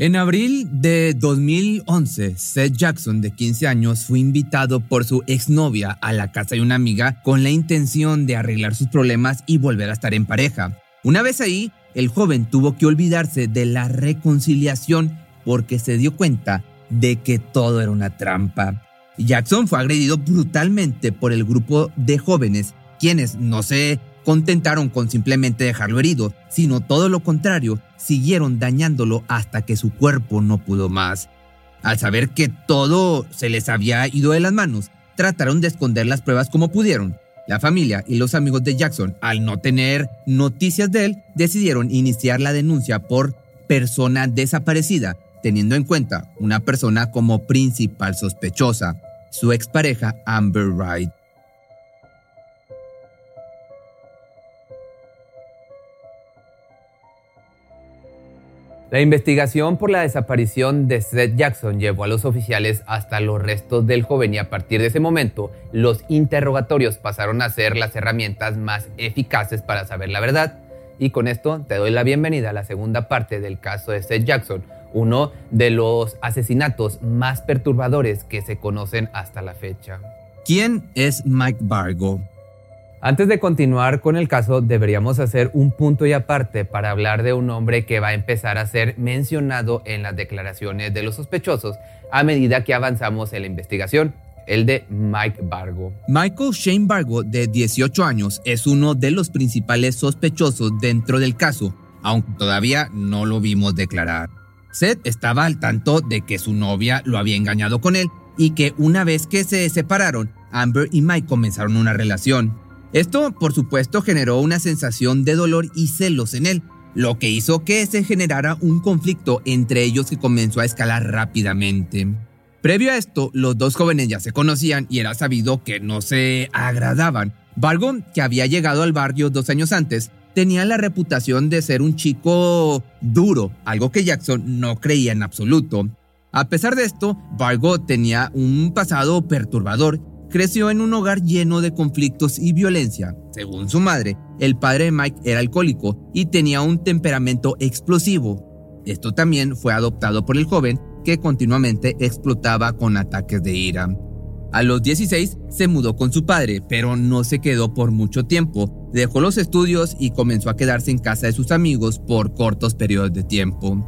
En abril de 2011, Seth Jackson, de 15 años, fue invitado por su exnovia a la casa de una amiga con la intención de arreglar sus problemas y volver a estar en pareja. Una vez ahí, el joven tuvo que olvidarse de la reconciliación porque se dio cuenta de que todo era una trampa. Jackson fue agredido brutalmente por el grupo de jóvenes, quienes, no sé contentaron con simplemente dejarlo herido, sino todo lo contrario, siguieron dañándolo hasta que su cuerpo no pudo más. Al saber que todo se les había ido de las manos, trataron de esconder las pruebas como pudieron. La familia y los amigos de Jackson, al no tener noticias de él, decidieron iniciar la denuncia por persona desaparecida, teniendo en cuenta una persona como principal sospechosa, su expareja Amber Wright. La investigación por la desaparición de Seth Jackson llevó a los oficiales hasta los restos del joven y a partir de ese momento los interrogatorios pasaron a ser las herramientas más eficaces para saber la verdad. Y con esto te doy la bienvenida a la segunda parte del caso de Seth Jackson, uno de los asesinatos más perturbadores que se conocen hasta la fecha. ¿Quién es Mike Bargo? Antes de continuar con el caso, deberíamos hacer un punto y aparte para hablar de un hombre que va a empezar a ser mencionado en las declaraciones de los sospechosos a medida que avanzamos en la investigación, el de Mike Bargo. Michael Shane Bargo, de 18 años, es uno de los principales sospechosos dentro del caso, aunque todavía no lo vimos declarar. Seth estaba al tanto de que su novia lo había engañado con él y que una vez que se separaron, Amber y Mike comenzaron una relación. Esto, por supuesto, generó una sensación de dolor y celos en él, lo que hizo que se generara un conflicto entre ellos que comenzó a escalar rápidamente. Previo a esto, los dos jóvenes ya se conocían y era sabido que no se agradaban. Vargo, que había llegado al barrio dos años antes, tenía la reputación de ser un chico duro, algo que Jackson no creía en absoluto. A pesar de esto, Vargo tenía un pasado perturbador creció en un hogar lleno de conflictos y violencia. Según su madre, el padre de Mike era alcohólico y tenía un temperamento explosivo. Esto también fue adoptado por el joven que continuamente explotaba con ataques de ira. A los 16 se mudó con su padre, pero no se quedó por mucho tiempo. Dejó los estudios y comenzó a quedarse en casa de sus amigos por cortos periodos de tiempo.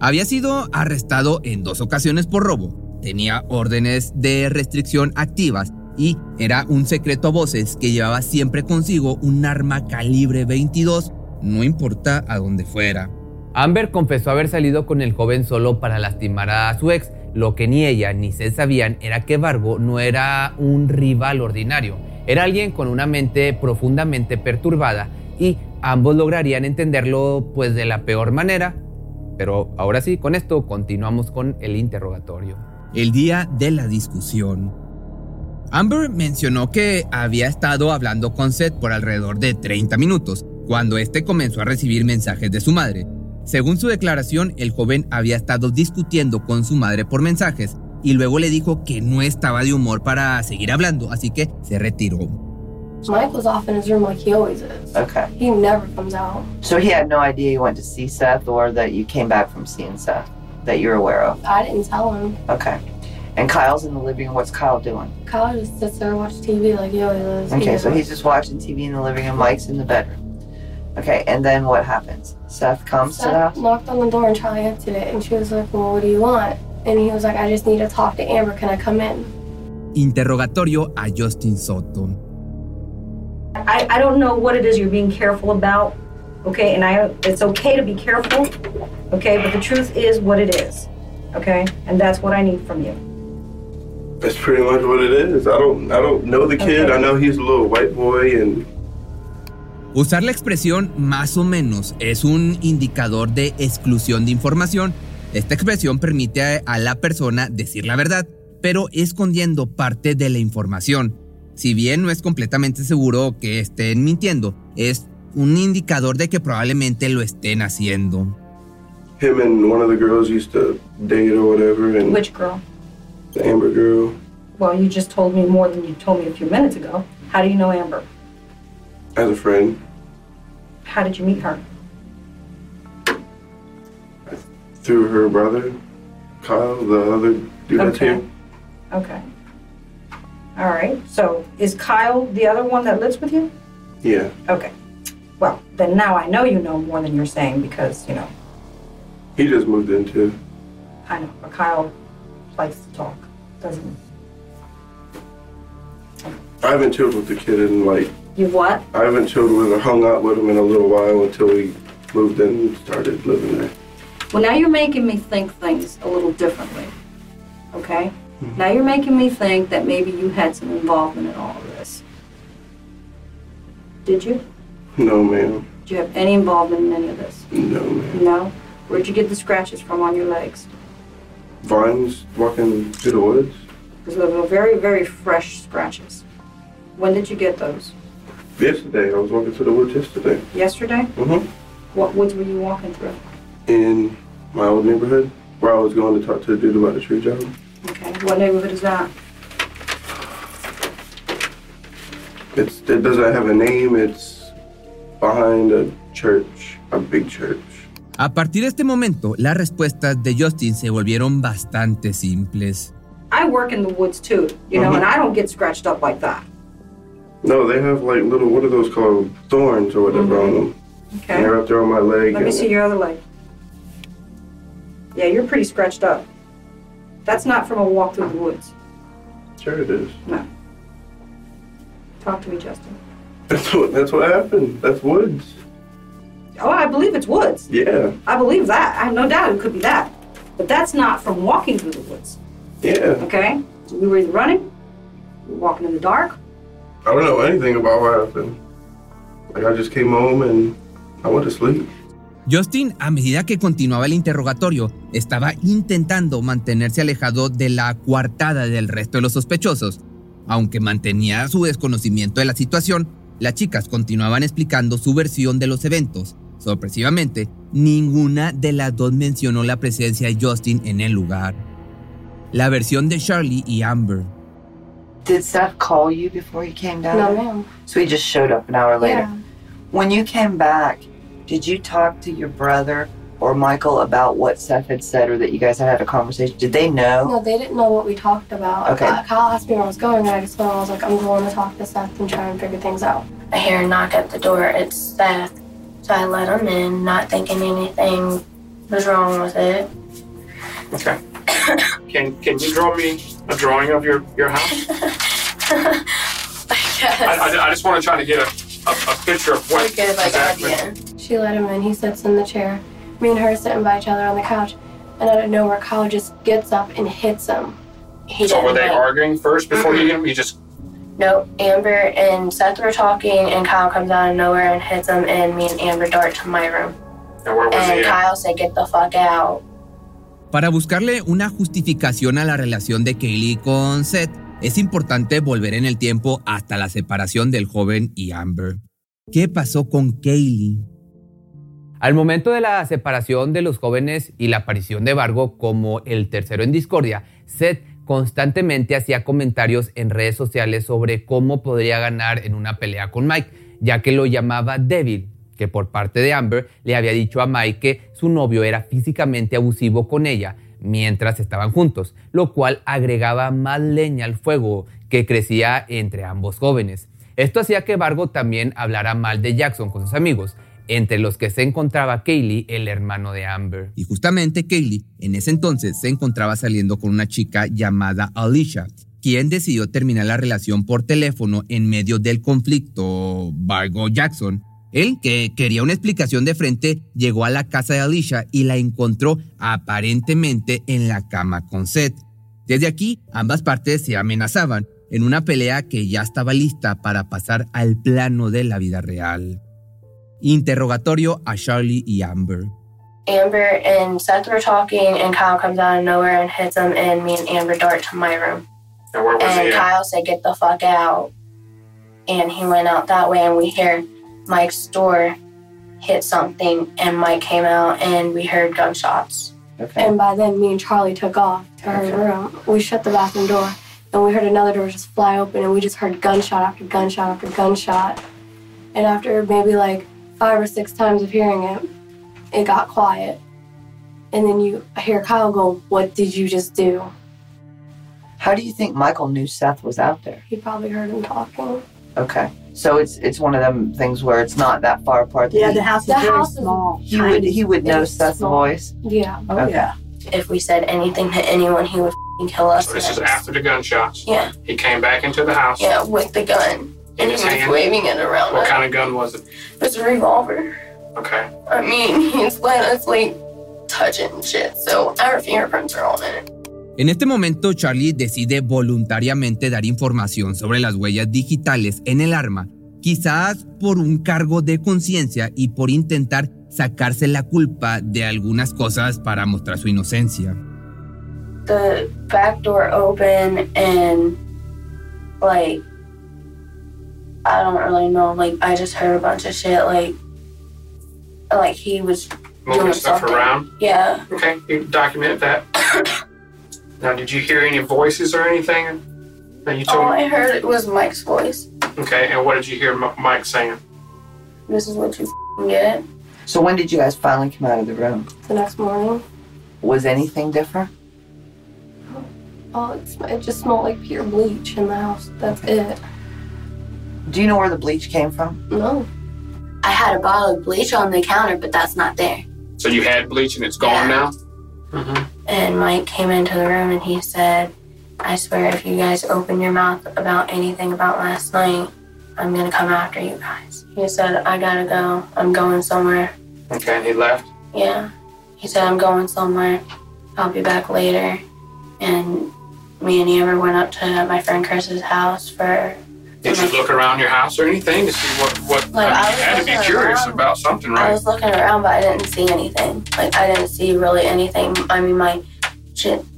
Había sido arrestado en dos ocasiones por robo, tenía órdenes de restricción activas y era un secreto a voces que llevaba siempre consigo un arma calibre 22, no importa a dónde fuera. Amber confesó haber salido con el joven solo para lastimar a su ex. Lo que ni ella ni se sabían era que Vargo no era un rival ordinario, era alguien con una mente profundamente perturbada y ambos lograrían entenderlo pues de la peor manera. Pero ahora sí, con esto continuamos con el interrogatorio el día de la discusión. Amber mencionó que había estado hablando con Seth por alrededor de 30 minutos, cuando este comenzó a recibir mensajes de su madre. Según su declaración, el joven había estado discutiendo con su madre por mensajes y luego le dijo que no estaba de humor para seguir hablando, así que se retiró. Mike was off in his room like he always is. Okay. He never comes out. So he had no idea you went to see Seth or that you came back from seeing Seth? that you're aware of? I didn't tell him. Okay. And Kyle's in the living room. What's Kyle doing? Kyle just sits there and watches TV like he always does. Okay, so he's just watching TV in the living room. Mike's in the bedroom. Okay, and then what happens? Seth comes Seth to the house? knocked on the door and Charlie answered it. And she was like, well, what do you want? And he was like, I just need to talk to Amber. Can I come in? Interrogatorio a Justin Soto. I, I don't know what it is you're being careful about, okay? And I it's okay to be careful, okay? But the truth is what it is. okay? And that's what I need from you. That's pretty much what it is. I don't, I don't know the kid. I know he's a little white boy and. Usar la expresión más o menos es un indicador de exclusión de información Esta expresión permite a la persona decir la verdad, pero escondiendo parte de la información. Si bien no es completamente seguro que estén mintiendo, es un indicador de que probablemente lo estén haciendo. Him and one of the girls used to date or whatever, and Which girl? The Amber girl. Well, you just told me more than you told me a few minutes ago. How do you know Amber? As a friend, How did you meet her? through her brother, Kyle, the other dude that's Okay. here. Okay. All right. So is Kyle the other one that lives with you? Yeah. Okay. Well, then now I know you know more than you're saying because, you know, He just moved in too. I know, but Kyle likes to talk, doesn't? I haven't chilled with the kid in like You what? I haven't chilled with or hung out with him in a little while until we moved in and started living there. Well, now you're making me think things a little differently. Okay? Mm-hmm. Now you're making me think that maybe you had some involvement in all of this. Did you? No, ma'am. Did you have any involvement in any of this? No, ma'am. No? Where'd you get the scratches from on your legs? Vines walking through the woods. They were very, very fresh scratches. When did you get those? Yesterday, I was walking through the woods yesterday. Yesterday? Mm-hmm. What woods were you walking through? In my old neighborhood, where I was going to talk to the dude about the tree job. Okay. What neighborhood is that? It's it doesn't have a name. It's behind a church, a big church. A partir de este momento, las respuestas de Justin se volvieron bastante simples. I work in the woods too, you know, Mhm. and I don't get scratched up like that. No, they have like little what are those called? Thorns or whatever on them. And Okay. they're up there on my leg. Let me see your other leg. Yeah, you're pretty scratched up. That's not from a walk through the woods. Sure, it is. No. Talk to me, Justin. That's what that's what happened. That's woods. Oh, I believe it's woods. Yeah, I believe that. I have no doubt it could be that. But that's not from walking through the woods. yeah. Okay? So we were either running, we were walking in the dark. I don't know anything about what happened. Like I just came home and I went to sleep. Justin, a medida que continuaba el interrogatorio, estaba intentando mantenerse alejado de la coartada del resto de los sospechosos. Aunque mantenía su desconocimiento de la situación, las chicas continuaban explicando su versión de los eventos. Sorpresivamente, ninguna de las dos mencionó la presencia de Justin en el lugar. La versión de Charlie y Amber. Did Seth call you before he came down? No, ma'am. So he just showed up an hour later. Yeah. When you came back, did you talk to your brother or Michael about what Seth had said or that you guys had had a conversation? Did they know? No, they didn't know what we talked about. Okay. Uh, Kyle asked me where I was going, and I just told him I was like, I'm going to talk to Seth and try and figure things out. I hear a knock at the door. It's Seth. So I let him in, not thinking anything was wrong with it. Okay. Can can you draw me a drawing of your your house? I guess. I, I, I just want to try to get a, a, a picture of what Like a, like exactly. idea. She let him in. He sits in the chair. Me and her are sitting by each other on the couch. And out of nowhere, Kyle just gets up and hits him. He So were they like- arguing first before you hit him? You just Nope. Amber and Seth were talking, and Kyle comes out of nowhere and hits him, and me and Amber dart to my room. and where was And he? At? Kyle said, "Get the fuck out." Para buscarle una justificación a la relación de Kaylee con Seth, es importante volver en el tiempo hasta la separación del joven y Amber. ¿Qué pasó con Kaylee? Al momento de la separación de los jóvenes y la aparición de Vargo como el tercero en discordia, Seth constantemente hacía comentarios en redes sociales sobre cómo podría ganar en una pelea con Mike, ya que lo llamaba débil, que por parte de Amber le había dicho a Mike que su novio era físicamente abusivo con ella mientras estaban juntos, lo cual agregaba más leña al fuego que crecía entre ambos jóvenes. Esto hacía que Vargo también hablara mal de Jackson con sus amigos, entre los que se encontraba Kaylee, el hermano de Amber. Y justamente Kaylee en ese entonces se encontraba saliendo con una chica llamada Alicia, quien decidió terminar la relación por teléfono en medio del conflicto Vargo-Jackson. Él, que quería una explicación de frente, llegó a la casa de Alicia y la encontró aparentemente en la cama con Seth. Desde aquí, ambas partes se amenazaban en una pelea que ya estaba lista para pasar al plano de la vida real. Interrogatorio a Charlie y Amber. Amber and Seth were talking, and Kyle comes out of nowhere and hits him, and me and Amber dart to my room. And where was And he at? Kyle said, "Get the fuck out," and he went out that way, and we heard Mike's door hit something, and Mike came out, and we heard gunshots. Okay. And by then, me and Charlie took off to our room. We shut the bathroom door, and we heard another door just fly open, and we just heard gunshot after gunshot after gunshot. And after maybe like five or six times of hearing it, it got quiet. And then you hear Kyle go, What did you just do? How do you think Michael knew Seth was out there? He probably heard him talking. Okay. So it's it's one of them things where it's not that far apart. Yeah, he, the house is The very house is- small. he would he would know Seth's small. voice. Yeah. Oh, Okay. yeah. If we said anything to anyone, he would fing kill us. So this is after the gunshots. Yeah, He came back into the house. yeah, with the gun. In And he his was hand? waving it around. What us. kind of gun was it? It was a revolver. Okay. I mean, he's letting us like touch it and shit. So our fingerprints are on it. En este momento, Charlie decide voluntariamente dar información sobre las huellas digitales en el arma, quizás por un cargo de conciencia y por intentar sacarse la culpa de algunas cosas para mostrar su inocencia. The back door open and like I don't really know. Like I just heard a bunch of shit. Like like he was Moving doing stuff something. around. Yeah. Okay. You documented that. now, did you hear any voices or anything that you All told me? I heard it was Mike's voice. Okay. And what did you hear M- Mike saying? This is what you f***ing get. So when did you guys finally come out of the room? The next morning, Was anything different? oh, it, sm- it just smelled like pure bleach in the house. That's it. Do you know where the bleach came from? No. I had a bottle of bleach on the counter, but that's not there. So you had bleach and it's gone Yeah. now? Mm-hmm. And Mike came into the room and he said, I swear if you guys open your mouth about anything about last night, I'm gonna come after you guys. He said, I gotta go. I'm going somewhere. Okay. And he left? Yeah. He said, I'm going somewhere. I'll be back later. And me and Amber went up to my friend Chris's house for. Did you look around your house or anything to see what, what Like, I I mean, was you had to be curious around. about something, I was looking around, but I didn't see anything. Like, I didn't see really anything. I mean, my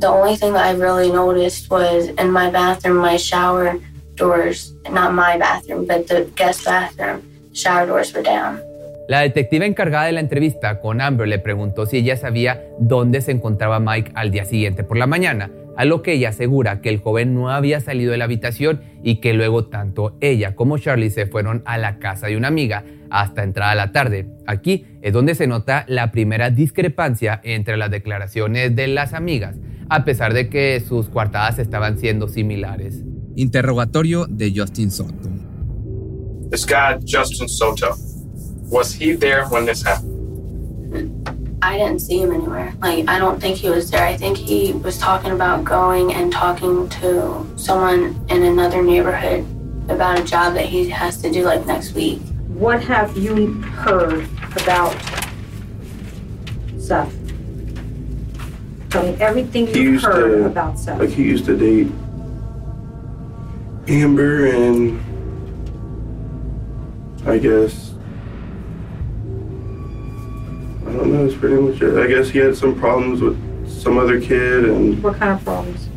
the only thing that I really noticed was in my bathroom, my shower doors, not my bathroom, but the guest bathroom, shower doors were down. La detective encargada de la entrevista con Amber le preguntó si ella sabía dónde se encontraba Mike al día siguiente por la mañana, a lo que ella asegura que el joven no había salido de la habitación y que luego tanto ella como Charlie se fueron a la casa de una amiga hasta entrada la tarde. Aquí es donde se nota la primera discrepancia entre las declaraciones de las amigas, a pesar de que sus coartadas estaban siendo similares. Interrogatorio de Justin Soto. This guy, Justin Soto, was he there when this happened? I didn't see him anywhere. Like, I don't think he was there. I think he was talking about going and talking to someone in another neighborhood about a job that he has to do like next week. What have you heard about Seth? Tell me everything you've used heard to- about Seth. Like he used to date Amber and I guess don't know, it's pretty much it. I guess he had some problems with some other kid and what kind of problems?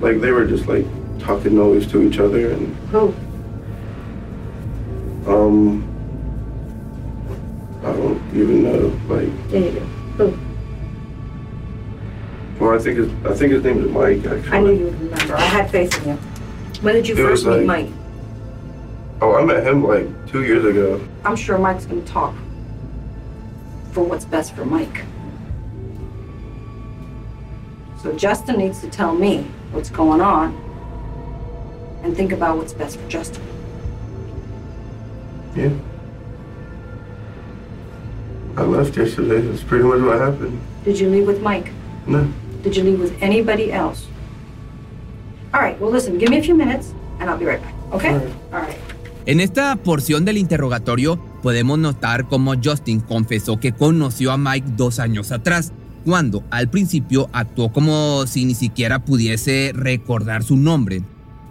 like they were just like talking noise to each other and Who? um I don't even know. Like David. Who? well I think his I think his name is Mike actually. I knew you would remember. I had faith in you. When did you It first meet like- Mike? Oh, I met him like two years ago. I'm sure Mike's to talk for what's best for Mike. So Justin needs to tell me what's going on and think about what's best for Justin. Yeah. I left yesterday. That's pretty much what happened. Did you leave with Mike? No. Did you leave with anybody else? All right, well, listen, give me a few minutes and I'll be right back, okay? All right. All right. En esta porción del interrogatorio podemos notar cómo Justin confesó que conoció a Mike dos años atrás, cuando al principio actuó como si ni siquiera pudiese recordar su nombre.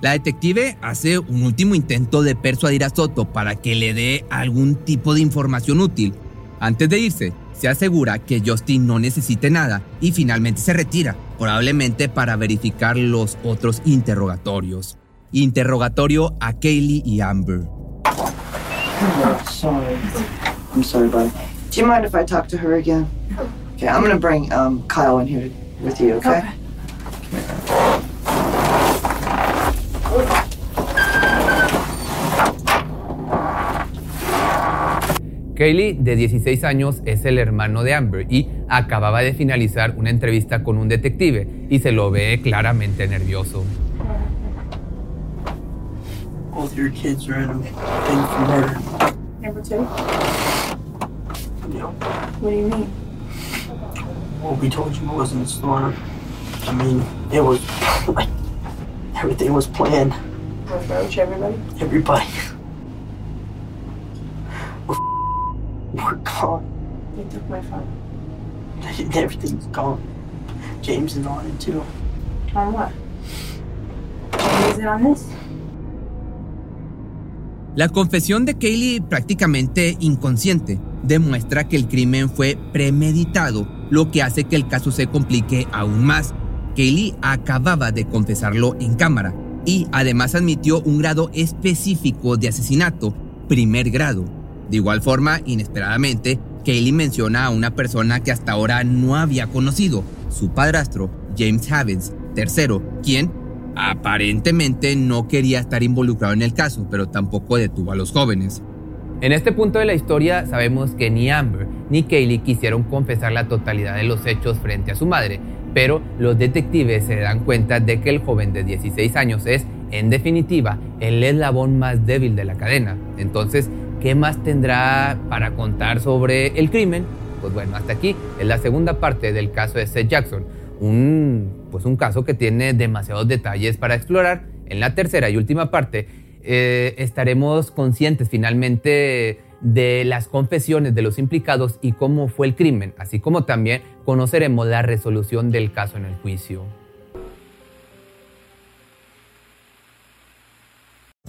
La detective hace un último intento de persuadir a Soto para que le dé algún tipo de información útil. Antes de irse, se asegura que Justin no necesite nada y finalmente se retira, probablemente para verificar los otros interrogatorios. Interrogatorio a Kaylee y Amber. Oh, sorry. I'm sorry, bud. Do you mind if I talk to her again? Okay, I'm gonna bring um, Kyle in here with you, okay? Kaylee, de 16 años, es el hermano de Amber y acababa de finalizar una entrevista con un detective y se lo ve claramente nervioso. Both your kids are in a thing for murder. Number two? You What do you mean? Well, we told you it wasn't a storm. I mean, it was like everything was planned. With Roach, everybody? Everybody. We're, we're gone. You took my phone. Everything's gone. James is on it too. On what? Is it on this? La confesión de Kaylee, prácticamente inconsciente, demuestra que el crimen fue premeditado, lo que hace que el caso se complique aún más. Kaylee acababa de confesarlo en cámara y además admitió un grado específico de asesinato, primer grado. De igual forma, inesperadamente, Kaylee menciona a una persona que hasta ahora no había conocido, su padrastro, James Havens, tercero, quien aparentemente no quería estar involucrado en el caso, pero tampoco detuvo a los jóvenes. En este punto de la historia sabemos que ni Amber ni Kaylee quisieron confesar la totalidad de los hechos frente a su madre, pero los detectives se dan cuenta de que el joven de 16 años es, en definitiva, el eslabón más débil de la cadena. Entonces, ¿qué más tendrá para contar sobre el crimen? Pues bueno, hasta aquí es la segunda parte del caso de Seth Jackson, un, pues un caso que tiene demasiados detalles para explorar. En la tercera y última parte eh, estaremos conscientes finalmente de las confesiones de los implicados y cómo fue el crimen, así como también conoceremos la resolución del caso en el juicio.